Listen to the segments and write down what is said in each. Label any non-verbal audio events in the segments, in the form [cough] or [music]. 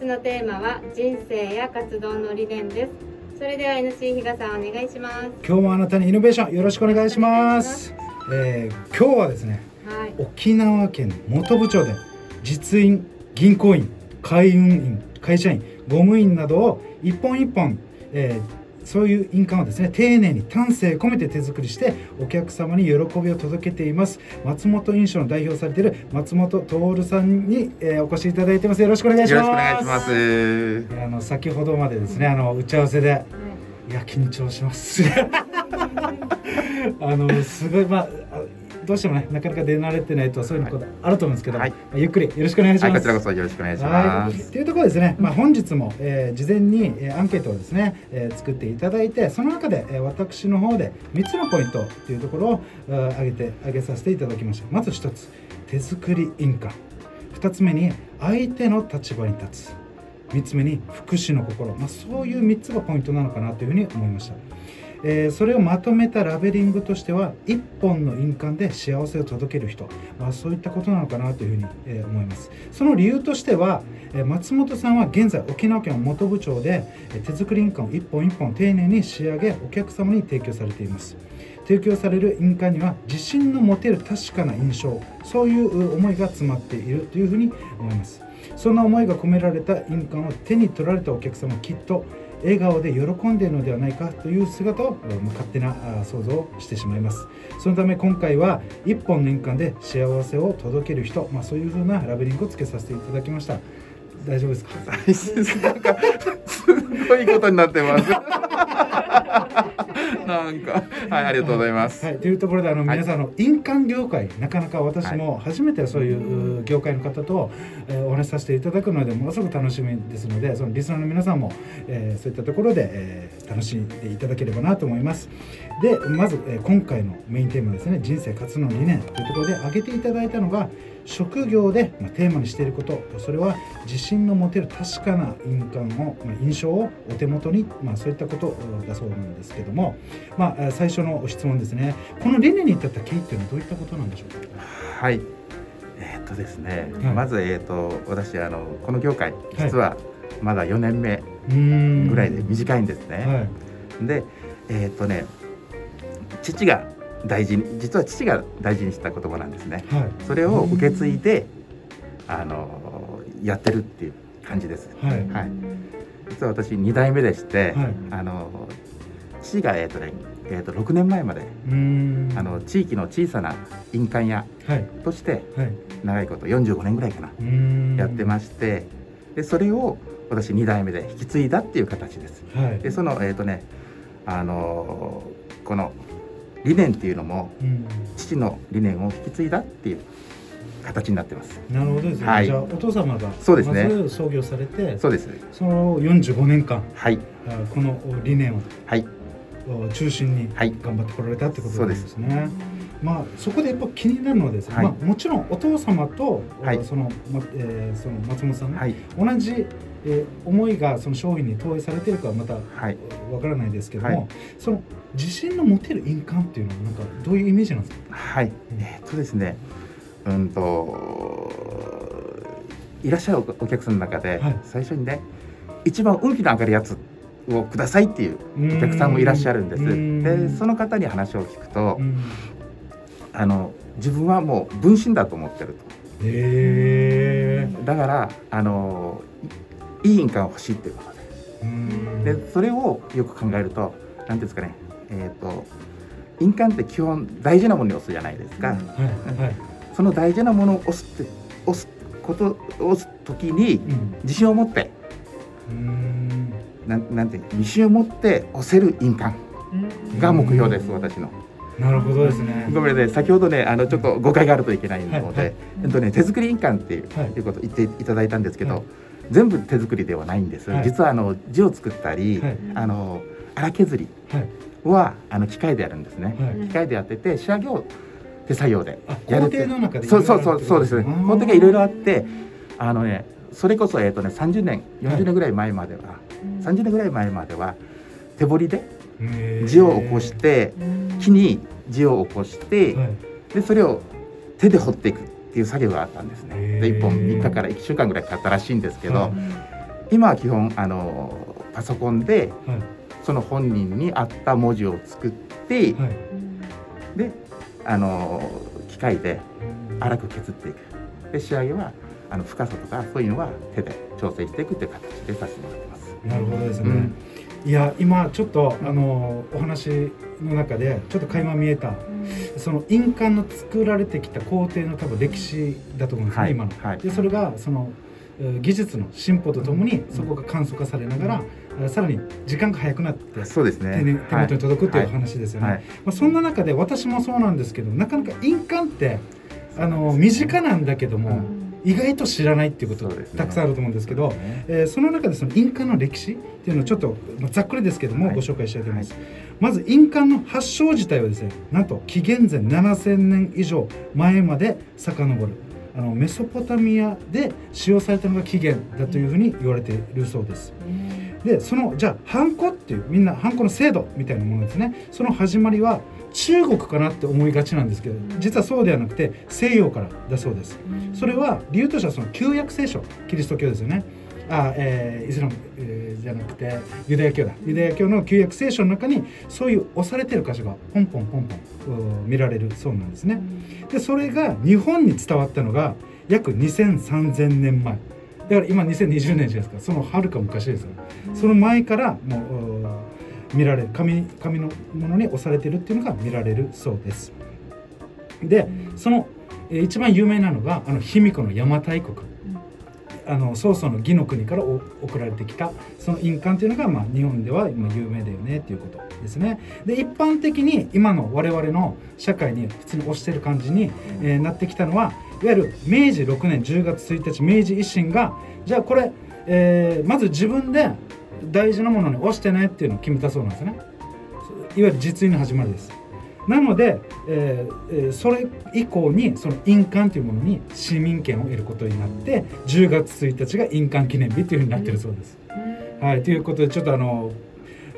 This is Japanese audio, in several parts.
日のテーマは人生や活動の理念です。それでは NC 比嘉さんお願いします。今日もあなたにイノベーションよろしくお願いします。えー、今日はですね、はい、沖縄県本部町で実印銀行員海運員会社員ご務員などを一本一本、えー、そういう印鑑をですね丁寧に丹精込めて手作りしてお客様に喜びを届けています。松本印象の代表されている松本徹さんに、えー、お越しいただいてます。よろしくお願いします。よろしくお願いします。あの先ほどまでですねあの打ち合わせで、いや緊張します。[laughs] あのすごいまあどうしてもねなかなか出慣れてないとそういうことあると思うんですけど、はい、ゆっくりよろしくお願いします、はい、こちらこそよろしくお願いします、とい。うところですね、まあ、本日も、えー、事前に、えー、アンケートをですね、えー、作っていただいてその中で、えー、私の方で3つのポイントというところを挙げて挙げさせていただきました。まず1つ手作り印鑑2つ目に相手の立場に立つ。3つ目に福祉の心、まあ、そういう3つがポイントなのかなというふうに思いましたえー、それをまとめたラベリングとしては一本の印鑑で幸せを届ける人、まあ、そういったことなのかなというふうに、えー、思います。その理由としては、えー、松本さんは現在沖縄県本部町で、え手作り印鑑を一本一本丁寧に仕上げお客様に提供されています。提供される印鑑には自信の持てる確かな印象そういう思いが詰まっているというふうに思います。そんな思いが込められた印鑑を手に取られたお客様きっと笑顔で喜んでいるのではないかという姿を勝手な想像をしてしまいます。そのため今回は1本年間で幸せを届ける人、まあ、そういうふうなラベリングをつけさせていただきました。大丈夫ですか？なんかすごいことになってます。[laughs] なんか、はい、ありがとうございます。はい、というところで、あの、皆さんの印鑑業界、なかなか私も初めてそういう業界の方と、えー、お話しさせていただくので、ものすごく楽しみですので、そのリスナーの皆さんも、えー、そういったところで、えー、楽しんでいただければなと思います。で、まず、えー、今回のメインテーマですね、人生活の理念というところで挙げていただいたのが、職業で、まあ、テーマにしていることそれは自信の持てる確かな印鑑を、まあ、印象をお手元に、まあ、そういったことだそうなんですけども、まあ、最初の質問ですね。この理念に至った経緯っていうのはどういったことなんでしょうか？はい。えー、っとですね、はい、まず、えー、っと私あのこの業界実はまだ4年目ぐらいで短いんですね。はい、でえー、っとね父が大事に実は父が大事にした言葉なんですね、はい、それを受け継いであのやってるっていう感じです、はい、はい、実は私2代目でして、はい、あの父が、えーとねえー、と6年前まであの地域の小さな印鑑屋として、長いこと45年ぐらいかなやってましてでそれを私2代目で引き継いだっていう形です。でそのえっ、ー、とねあのこの理念っていうのも、父の理念を引き継いだっていう形になってます。なるほどですね。はい、じゃあお父様がそうですね。まず創業されて、そうです。その45年間、はい、この理念を、はい、中心に頑張ってこられたってことですね。はい、まあそこでやっぱ気になるのはですね、はい、まあもちろんお父様と、はい、そのまえー、その松本さん、はい、同じえー、思いがその商品に投影されてるかはまたわからないですけども、はい、その自信の持てる印鑑っていうのはなんかどういうイメージなんですか？はい、えー、っとですねうんといらっしゃるお客さんの中で、最初にね一番運気の上がるやつをくださいっていうお客さんもいらっしゃるんです。でその方に話を聞くとあの自分はもう分身だと思ってると。へだからあのいい印鑑欲しいっていうことで。でそれをよく考えると何ですかね。えっ、ー、と印鑑って基本大事なものに押すじゃないですか、はい。はい、その大事なものを押すって押すこと押す時に自信を持って、うん、なんなんて自信を持って押せる印鑑が目標です私の。なるほどですね。ごめんね、先ほどね、あのちょっと誤解があるといけないので、はい。はい、えっとね、手作り印鑑っていう,、いうことを言っていただいたんですけど、はい全部手作りではないんです、はい、実はあの字を作ったり、はい、あの荒削りは、あの機械でやるんですね、機械でやってて仕上げを手作業でやるっていう。そうそうそうそうですね。工程がいろいろあってあのねそれこそえっ、ー、とね30年40年ぐらい前までは、はい、30年ぐらい前までは手彫りで字を起こして木に字を起こして、でそれを手で彫っていくっていう作業があったんですね。で1本3日から1週間ぐらいかかったらしいんですけど、今は基本あのパソコンではい。その本人に合った文字を作って、はい。であの機械で粗く削っていく。で仕上げはあの深さとかそういうのは手で調整していくっていう形でさせてもらってます。なるほどですね、うんいや今ちょっとあのお話の中でちょっと垣間見えたその印鑑の作られてきた工程の多分歴史だと思うんですね、はい今の。はい。でそれがそのえー技術の進歩とともにそこが簡素化されながら、えーさらに時間が早くなってそうですね。手に手元に届くっていうはい話ですよね。はい。まあ、そんな中で私もそうなんですけどなかなか印鑑ってあの身近なんだけども、意外と知らないっていうことそうですね。たくさんあると思うんですけど、えーその中でその印鑑の歴史っていうのをちょっと、まあ、ざっくりですけども、はい。ご紹介したいと思います、まず印鑑の発祥自体はですねなんと紀元前7000年以上前まで遡る。あのメソポタミアで使用されたのが起源だというふうに言われているそうですでそのじゃあハンコっていうみんなハンコの制度みたいなものですね。その始まりは中国かなって思いがちなんですけど実はそうではなくて西洋からだそうです。それは理由としてはその旧約聖書キリスト教ですよね。あ、えーイスラム、えーじゃなくてユダヤ教だ。ユダヤ教の旧約聖書の中にそういう押されてる箇所がポンポンポンポンうん見られるそうなんですね。でそれが日本に伝わったのが約20003000年前だから今2020年じゃないですか。そのはるか昔ですよ。その前からもう見られる紙紙のものに押されてるっていうのが見られるそうです。でその一番有名なのがあの卑弥呼の邪馬台国。あの曹操の義の国からお送られてきたその印鑑というのが、まあ、日本では今有名だよねっていうことですね。で一般的に今の我々の社会に普通に押してる感じに、えーなってきたのはいわゆる明治6年10月1日明治維新がじゃあこれ、えーまず自分で大事なものに押してねっていうのを決めたそうなんですね。いわゆる実印の始まりですなので、えーえーそれ以降にその印鑑というものに市民権を得ることになって10月1日が印鑑記念日というふうになってるそうです。はい、ということでちょっとあの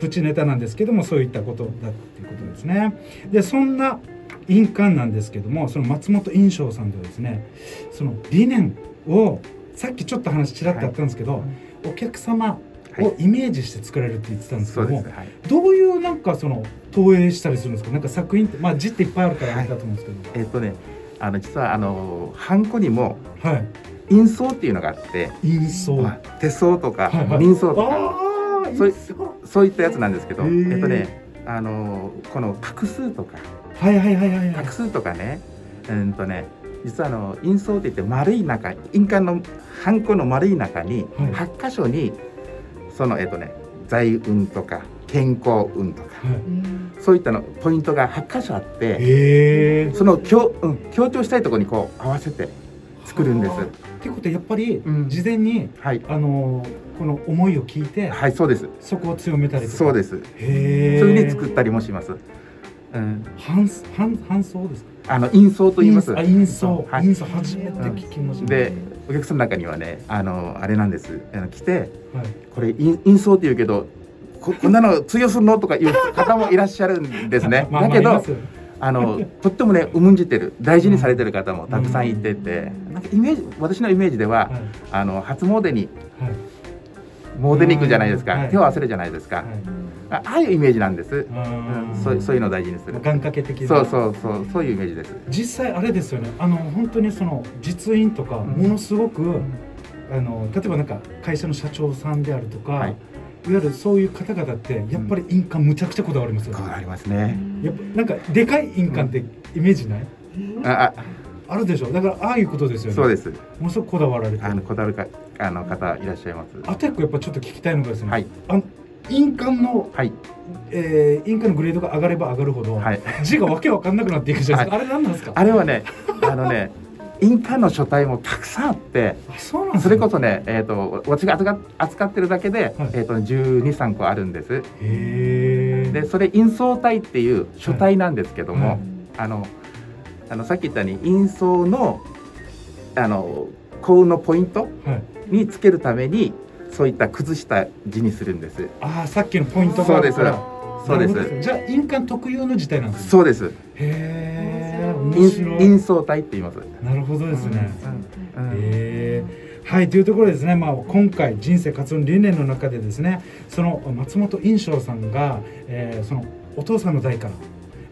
プチネタなんですけどもそういったことだっていうことですね。でそんな印鑑なんですけどもその松本印象さんではですねその理念をさっきちょっと話ちらっとあったんですけど、お客様をイメージして作られるって言ってたんですけども。どういうなんかその投影したりするんですか？なんか作品ってまあ字っていっぱいあるからあれだと思うんですけど。えっ、とね、あの実はあのハンコにもはい、印相っていうのがあって、印相まあ手相とかはいはい。人相とか、ああそうそういったやつなんですけど、えっとね、あのこの画数とかはいはいはいはいはい。画数とかね、うんとね、実はあの印相って言って丸い中、印鑑のハンコの丸い中にはい。八箇所にそのえっとね財運とか健康運とか。はい。そういったのポイントが8箇所あってその強,、うん、強調したいところにこう合わせて作るんです。ってことはやっぱりうん。事前に、はい、あのこの思いを聞いて、はい、そうです。そこを強めたりとか。そうです。へえ。そういうふうに作ったりもします。うん、半半半相ですか？あの印相と言います。あ印相、はい。印相初めて聞きました、で、お客さんの中にはね、あのあれなんです。あの来て、はい、これ印印相って言うけど。ここんなの通用するの？とかいう方もいらっしゃるんですね。[laughs] まあまあだけどあのとってもね [laughs] 重んじてる。大事にされてる方もたくさんいてて、なんかイメージ私のイメージでは、はい。あの初詣にはい詣に行くじゃないですか、はい手を合わせるじゃないですか、はい。あああいうイメージなんです、うん。そうそういうのを大事にする。願掛け的な。そうそうそう。そういうイメージです。実際あれですよね。あの本当にその実印とかん。ものすごく、あの例えばなんか会社の社長さんであるとか、はい。い、わゆるそういう方々ってやっぱり印鑑むちゃくちゃこだわりますよね、こうありますね、やっぱなんかでかい印鑑ってイメージない、ああ。るでしょ。だからああいうことですよね。あそうです。ものすごくこだわられてる。あのこだわるかあの方いらっしゃいます。あと一個やっぱちょっと聞きたいのがですね、はい。あの印鑑の、はい。えー、印鑑のグレードが上がれば上がるほど、はい。字がわけわかんなくなっていくじゃないですか、あれ何なんですか？あれはねあのね印鑑の書体もたくさんあってあそうなんですそねれこそね、えー、と私が扱ってるだけで、はい。えー、と1 2 3個あるんです。でそれ印相体っていう書体なんですけども、はい。あのあのさっき言ったように印相のあの幸運のポイントはい。につけるためにそういった崩した字にするんです。ああさっきのポイントそうです。なるほど。じゃあ印鑑特有の字体なんですね。そうです。へえ面印相体って言います。なるほどですね、うん。うん。へえはいというところでですね、まあ、今回人生活動理念の中でですねその松本印象さんが、えー、そのお父さんの代から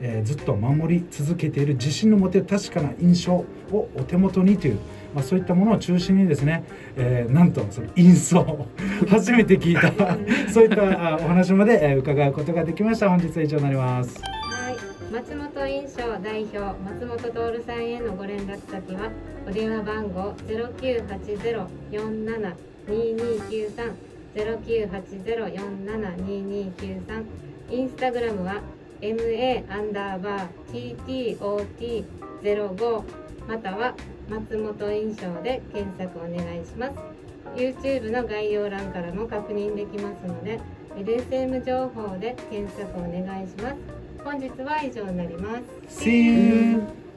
えー、ずっと守り続けている自信の持てる確かな印象をお手元にという、まあ、そういったものを中心にですね、えー、なんとその印象初めて聞いた [laughs] そういったお話まで、えー、伺うことができました。本日は以上になります。はい。松本印象代表松本徹さんへのご連絡先はお電話番号0980-472293 0980-472293インスタグラムは ma アンダーバー ttot05 または松本印象で検索お願いします。YouTube の概要欄からも確認できますので LSM 情報で検索お願いします。本日は以上になります。See you!